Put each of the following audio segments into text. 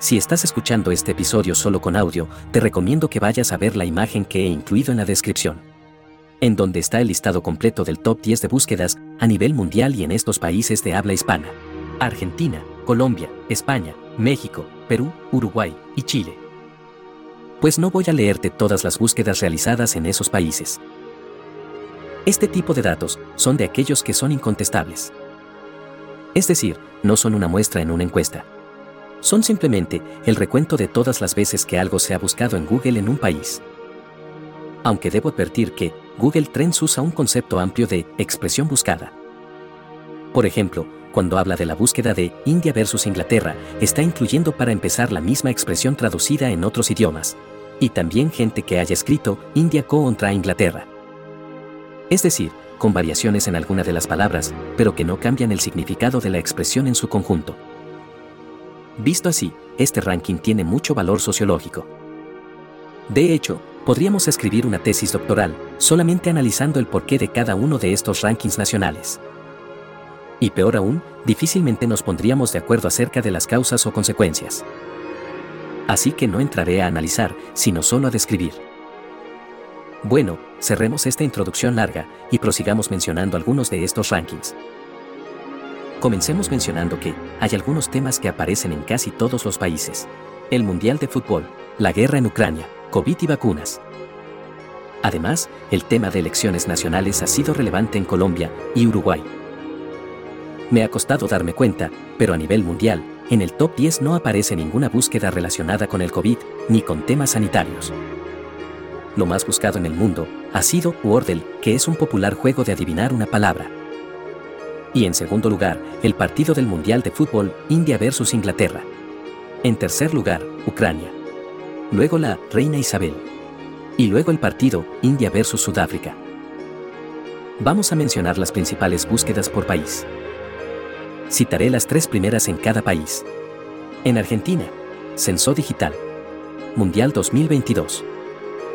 Si estás escuchando este episodio solo con audio, te recomiendo que vayas a ver la imagen que he incluido en la descripción. En donde está el listado completo del top 10 de búsquedas a nivel mundial y en estos países de habla hispana. Argentina, Colombia, España, México, Perú, Uruguay y Chile. Pues no voy a leerte todas las búsquedas realizadas en esos países. Este tipo de datos son de aquellos que son incontestables. Es decir, no son una muestra en una encuesta son simplemente el recuento de todas las veces que algo se ha buscado en Google en un país. Aunque debo advertir que Google Trends usa un concepto amplio de expresión buscada. Por ejemplo, cuando habla de la búsqueda de India versus Inglaterra, está incluyendo para empezar la misma expresión traducida en otros idiomas, y también gente que haya escrito India contra Inglaterra. Es decir, con variaciones en alguna de las palabras, pero que no cambian el significado de la expresión en su conjunto. Visto así, este ranking tiene mucho valor sociológico. De hecho, podríamos escribir una tesis doctoral solamente analizando el porqué de cada uno de estos rankings nacionales. Y peor aún, difícilmente nos pondríamos de acuerdo acerca de las causas o consecuencias. Así que no entraré a analizar, sino solo a describir. Bueno, cerremos esta introducción larga y prosigamos mencionando algunos de estos rankings. Comencemos mencionando que hay algunos temas que aparecen en casi todos los países. El Mundial de Fútbol, la guerra en Ucrania, COVID y vacunas. Además, el tema de elecciones nacionales ha sido relevante en Colombia y Uruguay. Me ha costado darme cuenta, pero a nivel mundial, en el top 10 no aparece ninguna búsqueda relacionada con el COVID ni con temas sanitarios. Lo más buscado en el mundo ha sido Wordle, que es un popular juego de adivinar una palabra. Y en segundo lugar, el partido del Mundial de Fútbol India versus Inglaterra. En tercer lugar, Ucrania. Luego la Reina Isabel. Y luego el partido India versus Sudáfrica. Vamos a mencionar las principales búsquedas por país. Citaré las tres primeras en cada país. En Argentina, Censo Digital. Mundial 2022.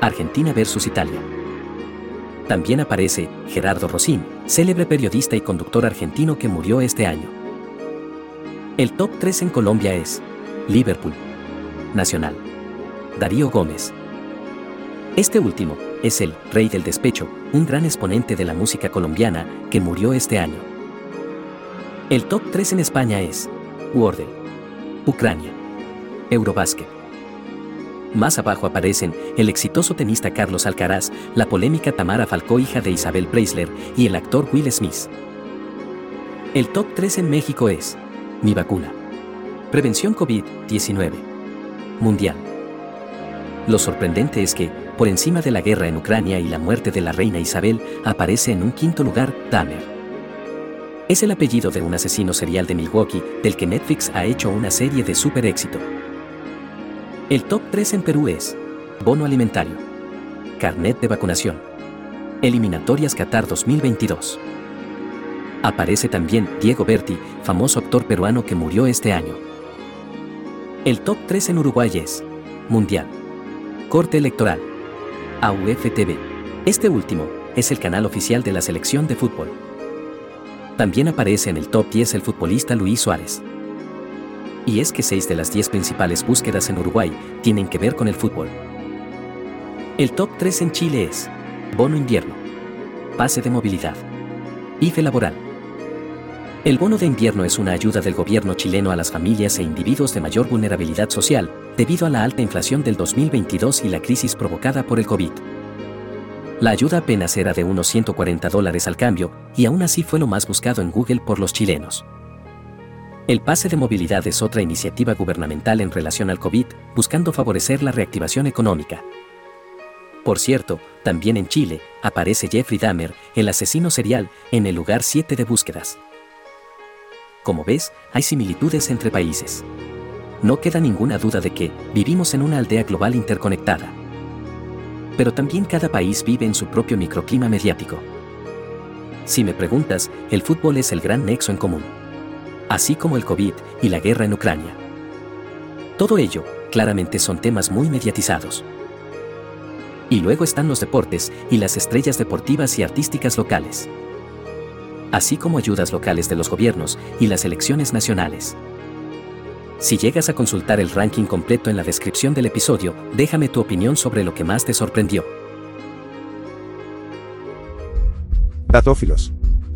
Argentina versus Italia. También aparece Gerardo Rosín, célebre periodista y conductor argentino que murió este año. El top 3 en Colombia es Liverpool, Nacional, Darío Gómez. Este último es el Rey del Despecho, un gran exponente de la música colombiana que murió este año. El top 3 en España es Wordle, Ucrania, Eurobasket. Más abajo aparecen el exitoso tenista Carlos Alcaraz, la polémica Tamara Falcó hija de Isabel Preisler y el actor Will Smith. El top 3 en México es Mi vacuna. Prevención COVID-19. Mundial. Lo sorprendente es que, por encima de la guerra en Ucrania y la muerte de la reina Isabel, aparece en un quinto lugar Dahmer. Es el apellido de un asesino serial de Milwaukee, del que Netflix ha hecho una serie de super éxito. El top 3 en Perú es Bono Alimentario, Carnet de Vacunación, Eliminatorias Qatar 2022. Aparece también Diego Berti, famoso actor peruano que murió este año. El top 3 en Uruguay es Mundial, Corte Electoral, AUFTV. Este último es el canal oficial de la selección de fútbol. También aparece en el top 10 el futbolista Luis Suárez. Y es que seis de las 10 principales búsquedas en Uruguay tienen que ver con el fútbol. El top 3 en Chile es Bono Invierno, Pase de Movilidad, IFE Laboral. El bono de invierno es una ayuda del gobierno chileno a las familias e individuos de mayor vulnerabilidad social, debido a la alta inflación del 2022 y la crisis provocada por el COVID. La ayuda apenas era de unos 140 dólares al cambio, y aún así fue lo más buscado en Google por los chilenos. El pase de movilidad es otra iniciativa gubernamental en relación al COVID, buscando favorecer la reactivación económica. Por cierto, también en Chile, aparece Jeffrey Dahmer, el asesino serial, en el lugar 7 de búsquedas. Como ves, hay similitudes entre países. No queda ninguna duda de que vivimos en una aldea global interconectada. Pero también cada país vive en su propio microclima mediático. Si me preguntas, el fútbol es el gran nexo en común así como el COVID y la guerra en Ucrania. Todo ello, claramente son temas muy mediatizados. Y luego están los deportes y las estrellas deportivas y artísticas locales. Así como ayudas locales de los gobiernos y las elecciones nacionales. Si llegas a consultar el ranking completo en la descripción del episodio, déjame tu opinión sobre lo que más te sorprendió. Datófilos.